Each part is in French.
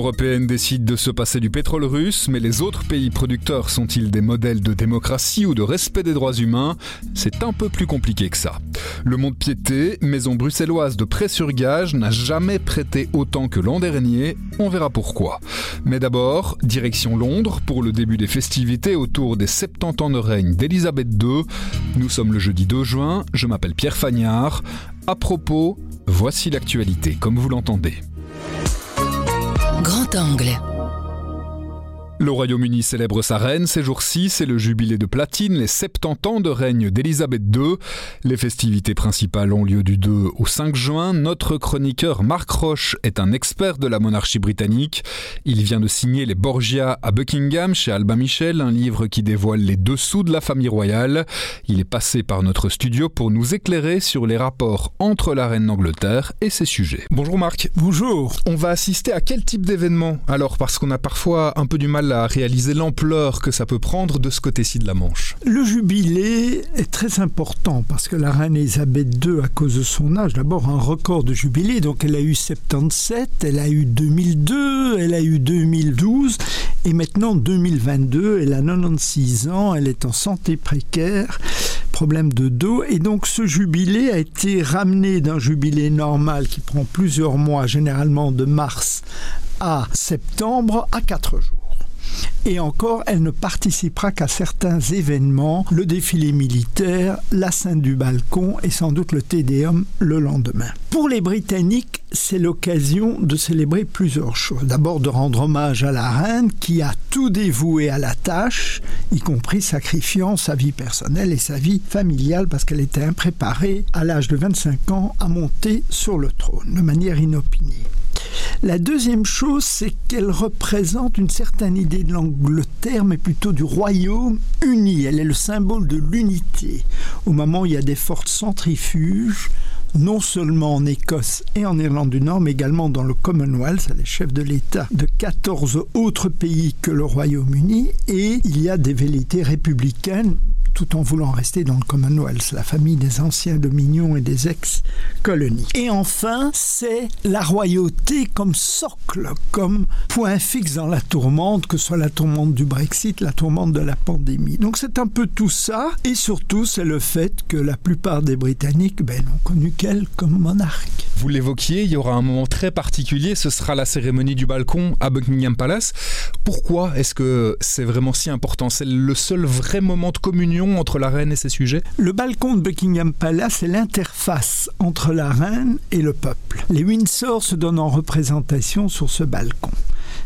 Européenne décide de se passer du pétrole russe, mais les autres pays producteurs sont-ils des modèles de démocratie ou de respect des droits humains? C'est un peu plus compliqué que ça. Le Monde Piété, maison bruxelloise de prêt-sur-gage, n'a jamais prêté autant que l'an dernier. On verra pourquoi. Mais d'abord, direction Londres pour le début des festivités autour des 70 ans de règne d'Elisabeth II. Nous sommes le jeudi 2 juin, je m'appelle Pierre Fagnard. À propos, voici l'actualité comme vous l'entendez. Grand angle. Le Royaume-Uni célèbre sa reine ces jours-ci, c'est le jubilé de platine, les 70 ans de règne d'Elisabeth II. Les festivités principales ont lieu du 2 au 5 juin. Notre chroniqueur Marc Roche est un expert de la monarchie britannique. Il vient de signer Les Borgia à Buckingham chez Albin Michel, un livre qui dévoile les dessous de la famille royale. Il est passé par notre studio pour nous éclairer sur les rapports entre la reine d'Angleterre et ses sujets. Bonjour Marc. Bonjour. On va assister à quel type d'événement alors? Parce qu'on a parfois un peu du mal à réaliser l'ampleur que ça peut prendre de ce côté-ci de la Manche Le jubilé est très important parce que la reine Elisabeth II, à cause de son âge, d'abord un record de jubilé, donc elle a eu 77, elle a eu 2002, elle a eu 2012 et maintenant 2022, elle a 96 ans, elle est en santé précaire problème de dos. Et donc ce jubilé a été ramené d'un jubilé normal qui prend plusieurs mois, généralement de mars à septembre, à 4 jours. Et encore, elle ne participera qu'à certains événements, le défilé militaire, la scène du balcon et sans doute le Tédéum le lendemain. Pour les Britanniques, c'est l'occasion de célébrer plusieurs choses. D'abord de rendre hommage à la reine qui a tout dévoué à la tâche, y compris sacrifiant sa vie personnelle et sa vie familiale parce qu'elle était impréparée à l'âge de 25 ans à monter sur le trône de manière inopinée. La deuxième chose, c'est qu'elle représente une certaine idée de l'Angleterre, mais plutôt du royaume uni. Elle est le symbole de l'unité. Au moment où il y a des fortes centrifuges, non seulement en Écosse et en Irlande du Nord, mais également dans le Commonwealth, les chefs de l'État de 14 autres pays que le Royaume-Uni, et il y a des velléités républicaines tout en voulant rester dans le Commonwealth, la famille des anciens dominions et des ex-colonies. Et enfin, c'est la royauté comme socle, comme point fixe dans la tourmente, que ce soit la tourmente du Brexit, la tourmente de la pandémie. Donc c'est un peu tout ça, et surtout c'est le fait que la plupart des Britanniques ben, n'ont connu qu'elle comme monarque. Vous l'évoquiez, il y aura un moment très particulier, ce sera la cérémonie du balcon à Buckingham Palace. Pourquoi est-ce que c'est vraiment si important? C'est le seul vrai moment de communion entre la reine et ses sujets? Le balcon de Buckingham Palace est l'interface entre la reine et le peuple. Les Windsor se donnent en représentation sur ce balcon.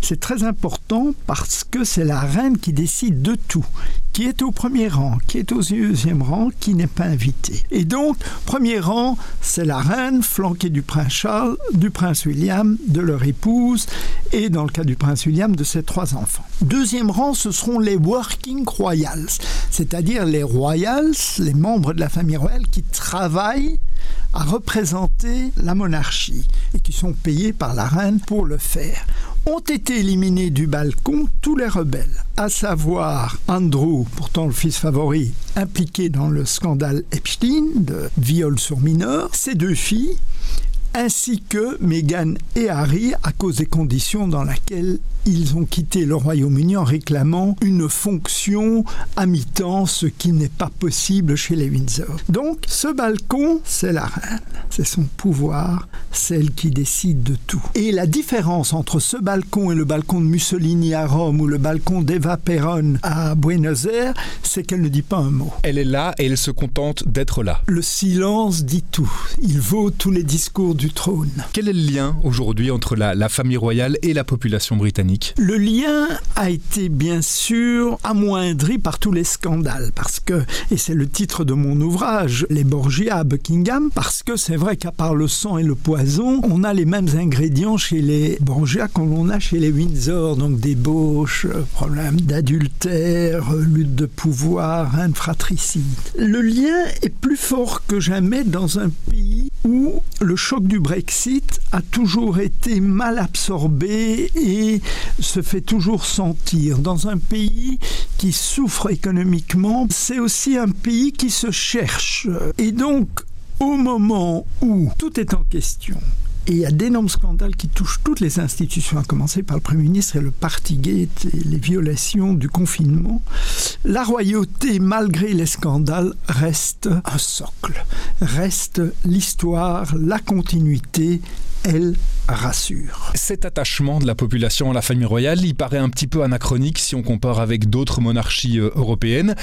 C'est très important parce que c'est la reine qui décide de tout, qui est au premier rang, qui est au deuxième rang, qui n'est pas invité. Et donc, premier rang, c'est la reine flanquée du prince Charles, du prince William, de leur épouse et dans le cas du prince William, de ses trois enfants. Deuxième rang, ce seront les working royals, c'est-à-dire les royals, les membres de la famille royale qui travaillent à représenter la monarchie et qui sont payés par la reine pour le faire. Ont été éliminés du balcon tous les rebelles, à savoir Andrew, pourtant le fils favori, impliqué dans le scandale Epstein de viol sur mineur, ses deux filles, ainsi que Meghan et Harry à cause des conditions dans lesquelles ils ont quitté le Royaume-Uni en réclamant une fonction à mi-temps, ce qui n'est pas possible chez les Windsor. Donc, ce balcon, c'est la reine, c'est son pouvoir, celle qui décide de tout. Et la différence entre ce balcon et le balcon de Mussolini à Rome ou le balcon d'Eva Perón à Buenos Aires, c'est qu'elle ne dit pas un mot. Elle est là et elle se contente d'être là. Le silence dit tout. Il vaut tous les discours du du trône. Quel est le lien aujourd'hui entre la, la famille royale et la population britannique? Le lien a été bien sûr amoindri par tous les scandales, parce que, et c'est le titre de mon ouvrage, Les Borgia à Buckingham, parce que c'est vrai qu'à part le sang et le poison, on a les mêmes ingrédients chez les Borgia qu'on a chez les Windsor, donc débauche, problème d'adultère, lutte de pouvoir, haine fratricide. Le lien est plus fort que jamais dans un pays où le choc du Brexit a toujours été mal absorbé et se fait toujours sentir. Dans un pays qui souffre économiquement, c'est aussi un pays qui se cherche. Et donc, au moment où tout est en question, et il y a d'énormes scandales qui touchent toutes les institutions, à commencer par le Premier ministre et le Partygate et les violations du confinement. La royauté, malgré les scandales, reste un socle, reste l'histoire, la continuité, elle rassure. Cet attachement de la population à la famille royale, il paraît un petit peu anachronique si on compare avec d'autres monarchies euh, européennes.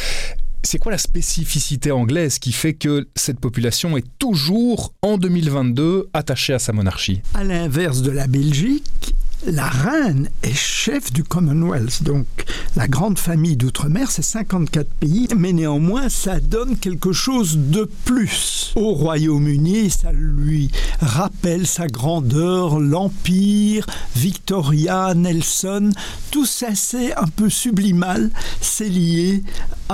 C'est quoi la spécificité anglaise qui fait que cette population est toujours en 2022 attachée à sa monarchie? À l'inverse de la Belgique, la reine est chef du Commonwealth, donc la grande famille d'outre-mer, c'est 54 pays, mais néanmoins ça donne quelque chose de plus. Au Royaume-Uni, ça lui rappelle sa grandeur, l'Empire, Victoria, Nelson, tout ça c'est un peu sublimal, c'est lié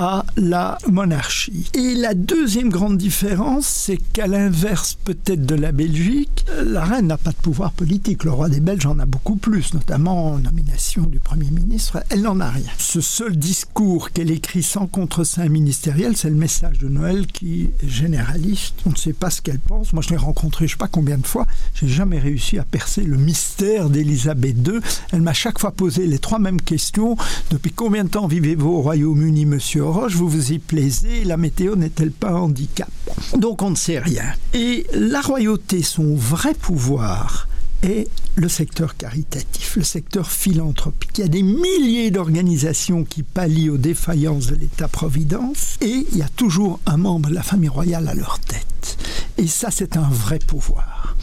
à la monarchie. Et la deuxième grande différence, c'est qu'à l'inverse peut-être de la Belgique, la reine n'a pas de pouvoir politique, le roi des Belges en a beaucoup plus, notamment en nomination du Premier ministre, elle n'en a rien. Ce seul discours qu'elle écrit sans contre-saint ministériel, c'est le message de Noël qui est généraliste. On ne sait pas ce qu'elle pense. Moi, je l'ai rencontrée je ne sais pas combien de fois. J'ai jamais réussi à percer le mystère d'Élisabeth II. Elle m'a chaque fois posé les trois mêmes questions. Depuis combien de temps vivez-vous au Royaume-Uni, monsieur Vous vous y plaisez La météo n'est-elle pas un handicap? Donc on ne sait rien. Et la royauté, son vrai pouvoir, est le secteur caritatif, le secteur philanthropique. Il y a des milliers d'organisations qui pallient aux défaillances de l'État-providence et il y a toujours un membre de la famille royale à leur tête. Et ça, c'est un vrai pouvoir.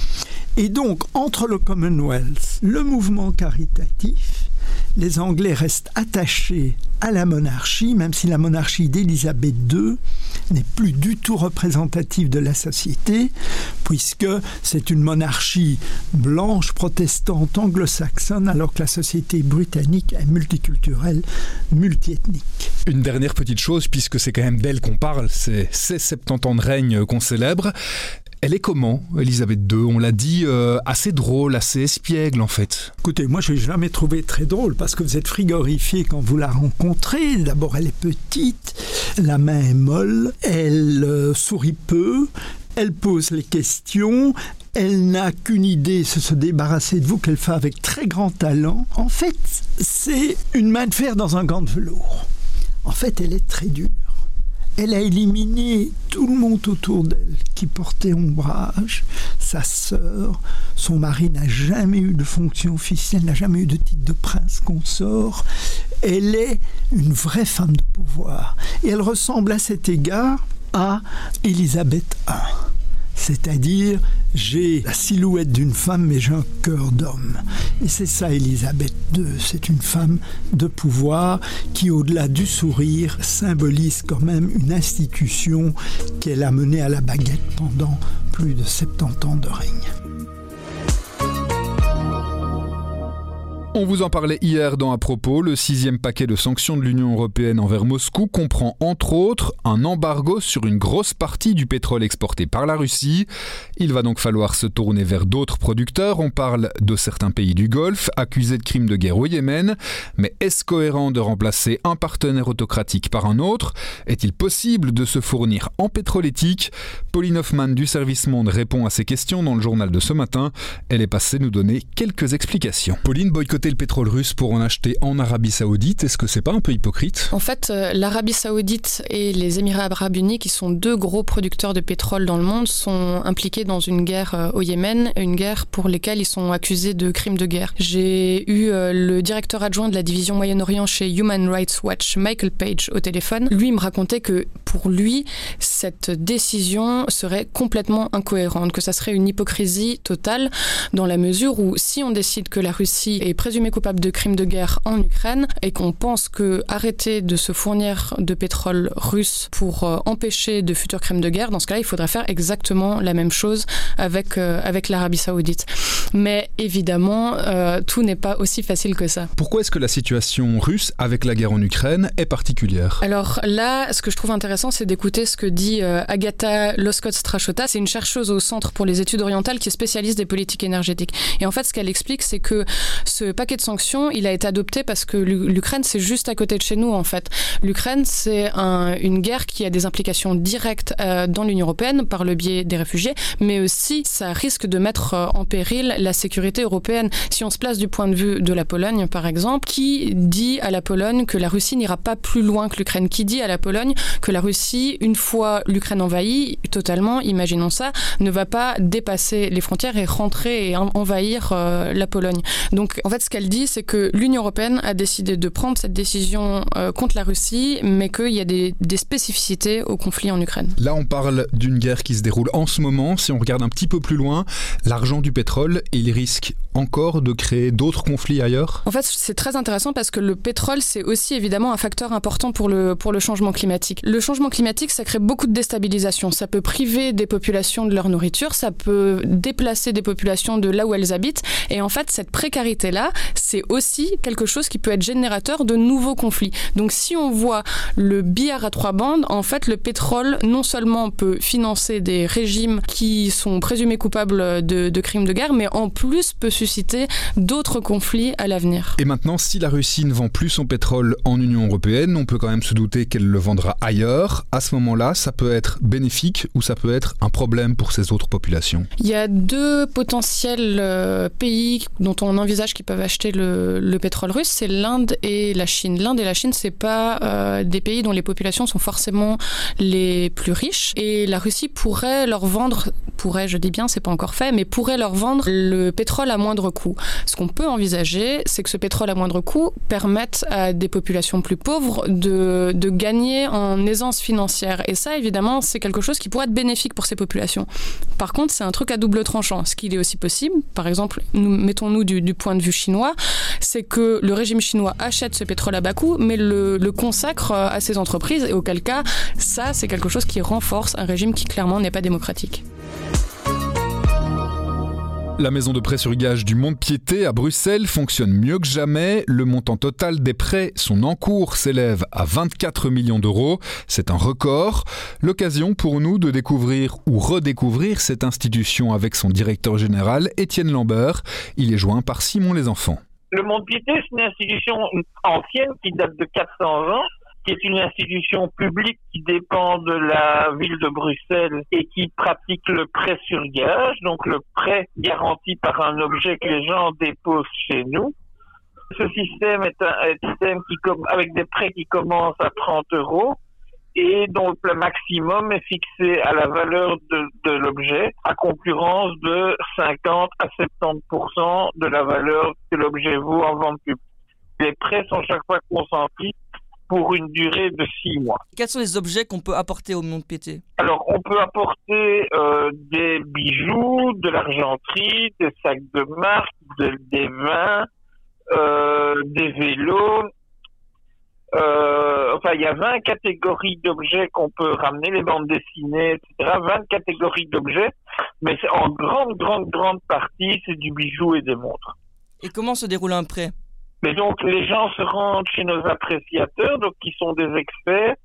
Et donc, entre le Commonwealth, le mouvement caritatif, les Anglais restent attachés à la monarchie, même si la monarchie d'Élisabeth II n'est plus du tout représentative de la société, puisque c'est une monarchie blanche, protestante, anglo-saxonne, alors que la société britannique est multiculturelle, multiethnique. Une dernière petite chose, puisque c'est quand même d'elle qu'on parle, c'est ces 70 ans de règne qu'on célèbre. Elle est comment, Elisabeth II On l'a dit, euh, assez drôle, assez espiègle en fait. Écoutez, moi je l'ai jamais trouvé très drôle parce que vous êtes frigorifié quand vous la rencontrez. D'abord, elle est petite, la main est molle, elle euh, sourit peu, elle pose les questions, elle n'a qu'une idée, c'est se débarrasser de vous, qu'elle fait avec très grand talent. En fait, c'est une main de fer dans un gant de velours. En fait, elle est très dure. Elle a éliminé tout le monde autour d'elle qui portait ombrage, sa sœur, son mari n'a jamais eu de fonction officielle, n'a jamais eu de titre de prince consort. Elle est une vraie femme de pouvoir. Et elle ressemble à cet égard à Élisabeth I. C'est-à-dire, j'ai la silhouette d'une femme, mais j'ai un cœur d'homme. Et c'est ça, Élisabeth II. C'est une femme de pouvoir qui, au-delà du sourire, symbolise quand même une institution qu'elle a menée à la baguette pendant plus de 70 ans de règne. On vous en parlait hier dans à propos. Le sixième paquet de sanctions de l'Union européenne envers Moscou comprend entre autres un embargo sur une grosse partie du pétrole exporté par la Russie. Il va donc falloir se tourner vers d'autres producteurs. On parle de certains pays du Golfe accusés de crimes de guerre au Yémen. Mais est-ce cohérent de remplacer un partenaire autocratique par un autre? Est-il possible de se fournir en pétrole éthique? Pauline Hoffman du Service Monde répond à ces questions dans le journal de ce matin. Elle est passée nous donner quelques explications. Pauline le pétrole russe pour en acheter en Arabie Saoudite. Est-ce que c'est pas un peu hypocrite? En fait, euh, l'Arabie Saoudite et les Émirats Arabes Unis, qui sont deux gros producteurs de pétrole dans le monde, sont impliqués dans une guerre euh, au Yémen, une guerre pour laquelle ils sont accusés de crimes de guerre. J'ai eu euh, le directeur adjoint de la division Moyen-Orient chez Human Rights Watch, Michael Page, au téléphone. Lui me racontait que pour lui, cette décision serait complètement incohérente, que ça serait une hypocrisie totale dans la mesure où si on décide que la Russie est présumée coupable de crimes de guerre en Ukraine et qu'on pense que arrêter de se fournir de pétrole russe pour euh, empêcher de futurs crimes de guerre, dans ce cas-là, il faudrait faire exactement la même chose avec, euh, avec l'Arabie saoudite. Mais évidemment, euh, tout n'est pas aussi facile que ça. Pourquoi est-ce que la situation russe avec la guerre en Ukraine est particulière? Alors là, ce que je trouve intéressant, c'est d'écouter ce que dit Agatha Loskot-Strachota. C'est une chercheuse au Centre pour les études orientales qui est spécialiste des politiques énergétiques. Et en fait, ce qu'elle explique, c'est que ce paquet de sanctions, il a été adopté parce que l'Ukraine, c'est juste à côté de chez nous, en fait. L'Ukraine, c'est un, une guerre qui a des implications directes euh, dans l'Union européenne par le biais des réfugiés, mais aussi ça risque de mettre euh, en péril la sécurité européenne. Si on se place du point de vue de la Pologne, par exemple, qui dit à la Pologne que la Russie n'ira pas plus loin que l'Ukraine? Qui dit à la Pologne que la Russie, une fois l'Ukraine envahie, totalement, imaginons ça, ne va pas dépasser les frontières et rentrer et envahir euh, la Pologne? Donc, en fait, qu'elle dit, c'est que l'Union européenne a décidé de prendre cette décision euh, contre la Russie, mais qu'il y a des, des, spécificités au conflit en Ukraine. Là, on parle d'une guerre qui se déroule en ce moment. Si on regarde un petit peu plus loin, l'argent du pétrole, il risque encore de créer d'autres conflits ailleurs? En fait, c'est très intéressant parce que le pétrole, c'est aussi évidemment un facteur important pour le, pour le changement climatique. Le changement climatique, ça crée beaucoup de déstabilisation. Ça peut priver des populations de leur nourriture, ça peut déplacer des populations de là où elles habitent. Et en fait, cette précarité-là, c'est aussi quelque chose qui peut être générateur de nouveaux conflits. Donc si on voit le billard à trois bandes, en fait, le pétrole non seulement peut financer des régimes qui sont présumés coupables de, crimes de guerre, mais en plus peut d'autres conflits à l'avenir. Et maintenant, si la Russie ne vend plus son pétrole en Union européenne, on peut quand même se douter qu'elle le vendra ailleurs. À ce moment-là, ça peut être bénéfique ou ça peut être un problème pour ces autres populations. Il y a deux potentiels euh, pays dont on envisage qu'ils peuvent acheter le, le pétrole russe, c'est l'Inde et la Chine. L'Inde et la Chine, c'est pas euh, des pays dont les populations sont forcément les plus riches. Et la Russie pourrait leur vendre, pourrait, je dis bien, c'est pas encore fait, mais pourrait leur vendre le pétrole à Ce qu'on peut envisager, c'est que ce pétrole à moindre coût permette à des populations plus pauvres de, gagner en aisance financière. Et ça, évidemment, c'est quelque chose qui pourrait être bénéfique pour ces populations. Par contre, c'est un truc à double tranchant. Ce qu'il est aussi possible, par exemple, nous, mettons-nous du, point de vue chinois, c'est que le régime chinois achète ce pétrole à bas coût, mais le, le consacre à ses entreprises, et auquel cas, ça, c'est quelque chose qui renforce un régime qui clairement n'est pas démocratique. La maison de prêt sur gage du Monde Piété à Bruxelles fonctionne mieux que jamais. Le montant total des prêts, son encours, s'élève à 24 millions d'euros. C'est un record. L'occasion pour nous de découvrir ou redécouvrir cette institution avec son directeur général, Étienne Lambert. Il est joint par Simon Les Enfants. Le Monde Piété, c'est une institution ancienne qui date de 400 ans qui est une institution publique qui dépend de la ville de Bruxelles et qui pratique le prêt sur gage, donc le prêt garanti par un objet que les gens déposent chez nous. Ce système est un, système qui, avec des prêts qui commencent à 30 euros et dont le maximum est fixé à la valeur de, l'objet, à concurrence de 50 à 70% de la valeur que l'objet vaut en vente publique. Les prêts sont chaque fois consentis pour une durée de six mois. Quels sont les objets qu'on peut apporter au monde pété Alors, on peut apporter euh, des bijoux, de l'argenterie, des sacs de marque, de, des vins, euh, des vélos. Euh, enfin, il y a 20 catégories d'objets qu'on peut ramener, les bandes dessinées, etc. 20 catégories d'objets, mais en grande, grande, grande partie, c'est du bijou et des montres. Et comment se déroule un prêt? Mais donc les gens se rendent chez nos appréciateurs, donc qui sont des experts,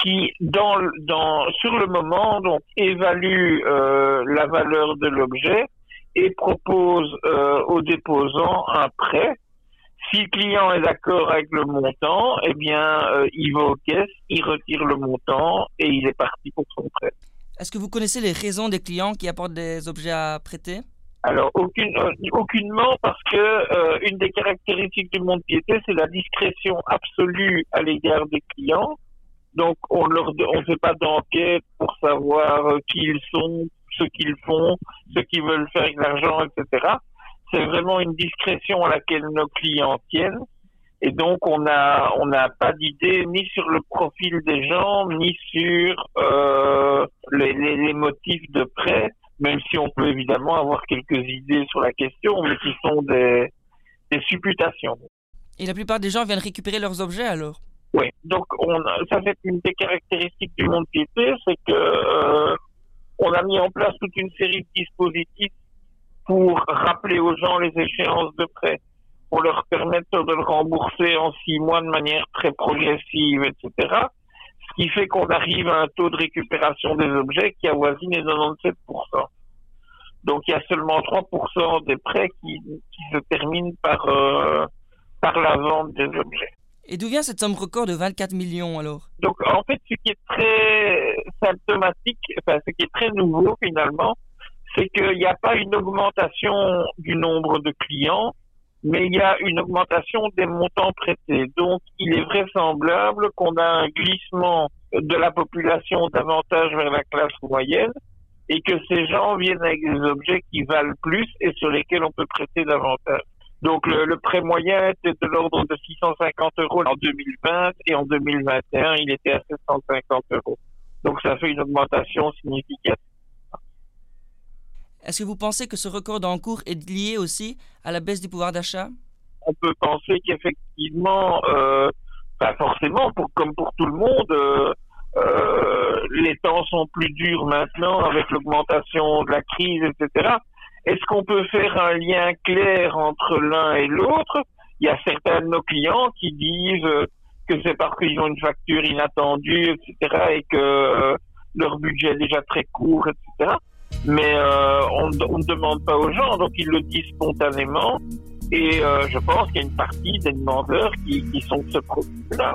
qui sur le moment donc évaluent euh, la valeur de l'objet et proposent euh, aux déposants un prêt. Si le client est d'accord avec le montant, eh bien euh, il va aux caisses, il retire le montant et il est parti pour son prêt. Est-ce que vous connaissez les raisons des clients qui apportent des objets à prêter? Alors aucune, aucunement parce que euh, une des caractéristiques du monde piété, c'est la discrétion absolue à l'égard des clients. Donc on leur on fait pas d'enquête pour savoir euh, qui ils sont, ce qu'ils font, ce qu'ils veulent faire avec l'argent, etc. C'est vraiment une discrétion à laquelle nos clients tiennent. Et donc on a on n'a pas d'idée ni sur le profil des gens ni sur euh, les, les, les motifs de prêt même si on peut évidemment avoir quelques idées sur la question, mais qui sont des, des supputations. Et la plupart des gens viennent récupérer leurs objets alors? Oui, donc on, ça fait une des caractéristiques du monde piété, c'est que euh, on a mis en place toute une série de dispositifs pour rappeler aux gens les échéances de prêt, pour leur permettre de le rembourser en six mois de manière très progressive, etc qui fait qu'on arrive à un taux de récupération des objets qui avoisine les 97%. Donc il y a seulement 3% des prêts qui, qui, se terminent par, euh, par la vente des objets. Et d'où vient cette somme record de 24 millions alors? Donc en fait, ce qui est très symptomatique, enfin ce qui est très nouveau finalement, c'est qu'il n'y a pas une augmentation du nombre de clients, mais il y a une augmentation des montants prêtés. Donc, il est vraisemblable qu'on a un glissement de la population davantage vers la classe moyenne et que ces gens viennent avec des objets qui valent plus et sur lesquels on peut prêter davantage. Donc, le, prêt moyen était de l'ordre de 650 euros en 2020 et en 2021, il était à 750 euros. Donc, ça fait une augmentation significative. Est-ce que vous pensez que ce record en cours est lié aussi à la baisse du pouvoir d'achat? On peut penser qu'effectivement, euh, forcément, comme pour tout le monde, euh, euh, les temps sont plus durs maintenant avec l'augmentation de la crise, etc. Est-ce qu'on peut faire un lien clair entre l'un et l'autre? Il y a certains de nos clients qui disent que c'est parce qu'ils ont une facture inattendue, etc., et que leur budget est déjà très court, etc mais euh, on ne demande pas aux gens, donc ils le disent spontanément. Et euh, je pense qu'il y a une partie des demandeurs qui, qui sont de ce profil-là.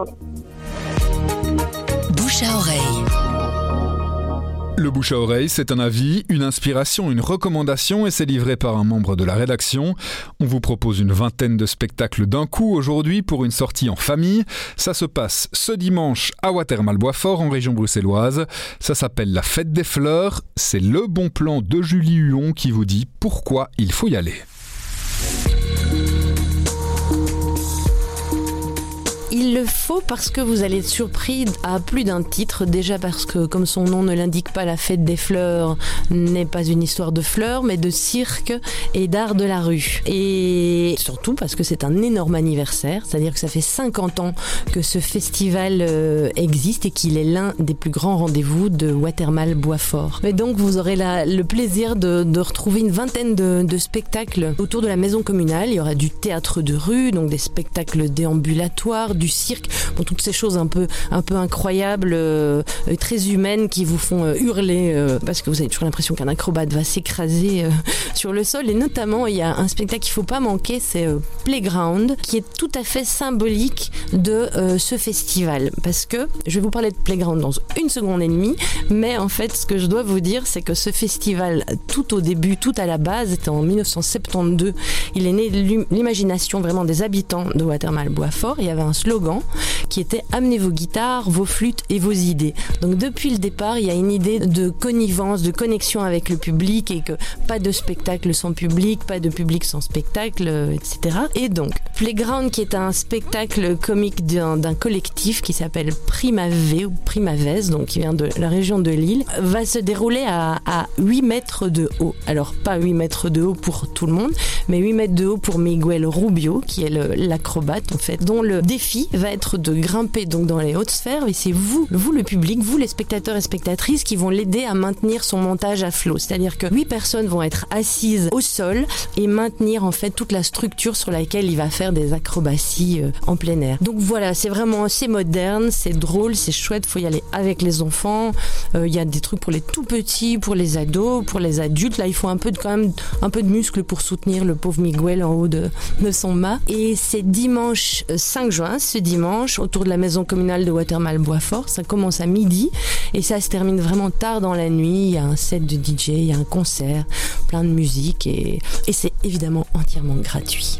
Bouche à oreille. Le bouche à oreille, c'est un avis, une inspiration, une recommandation et c'est livré par un membre de la rédaction. On vous propose une vingtaine de spectacles d'un coup aujourd'hui pour une sortie en famille. Ça se passe ce dimanche à Watermal-Boisfort en région bruxelloise. Ça s'appelle la Fête des Fleurs. C'est le bon plan de Julie Huon qui vous dit pourquoi il faut y aller. Il le faut parce que vous allez être surpris à plus d'un titre. Déjà parce que, comme son nom ne l'indique pas, la fête des fleurs n'est pas une histoire de fleurs, mais de cirque et d'art de la rue. Et surtout parce que c'est un énorme anniversaire, c'est-à-dire que ça fait 50 ans que ce festival euh, existe et qu'il est l'un des plus grands rendez-vous de Watermal Boisfort. Mais donc vous aurez le plaisir de, de, retrouver une vingtaine de, de spectacles autour de la maison communale. Il y aura du théâtre de rue, donc des spectacles déambulatoires, du cirque, bon, toutes ces choses un peu, un peu incroyables, euh, très humaines qui vous font euh, hurler euh, parce que vous avez toujours l'impression qu'un acrobate va s'écraser sur le sol. Et notamment, il y a un spectacle qu'il faut pas manquer, c'est Playground, qui est tout à fait symbolique de ce festival. Parce que je vais vous parler de Playground dans une seconde et demie, mais en fait, ce que je dois vous dire, c'est que ce festival, tout au début, tout à la base, était en 1972. Il est né de l'imagination vraiment des habitants de Watermal-Boisfort. Il y avait un slogan qui était amenez vos guitares, vos flûtes et vos idées. Donc depuis le départ, il y a une idée de connivence, de connexion avec le public et que pas de spectacle sans public, pas de public sans spectacle, etc. Et donc Playground, qui est un spectacle comique d'un collectif qui s'appelle Primave ou Primavez, donc qui vient de la région de Lille, va se dérouler à, à 8 mètres de haut. Alors pas 8 mètres de haut pour tout le monde, mais 8 mètres de haut pour Miguel Rubio, qui est l'acrobate en fait, dont le défi être de grimper donc dans les hautes sphères et c'est vous, vous le public, vous les spectateurs et spectatrices qui vont l'aider à maintenir son montage à flot. C'est-à-dire que huit personnes vont être assises au sol et maintenir en fait toute la structure sur laquelle il va faire des acrobaties euh, en plein air. Donc voilà, c'est vraiment c'est moderne, c'est drôle, c'est chouette, faut y aller avec les enfants. Euh, Il y a des trucs pour les tout petits, pour les ados, pour les adultes. Là, il faut un peu de quand même un peu de muscle pour soutenir le pauvre Miguel en haut de, de son mât. Et c'est dimanche 5 juin, ce dimanche autour de la maison communale de Watermal-Boisfort. Ça commence à midi et ça se termine vraiment tard dans la nuit. Il y a un set de DJ, il y a un concert, plein de musique et, et c'est évidemment entièrement gratuit.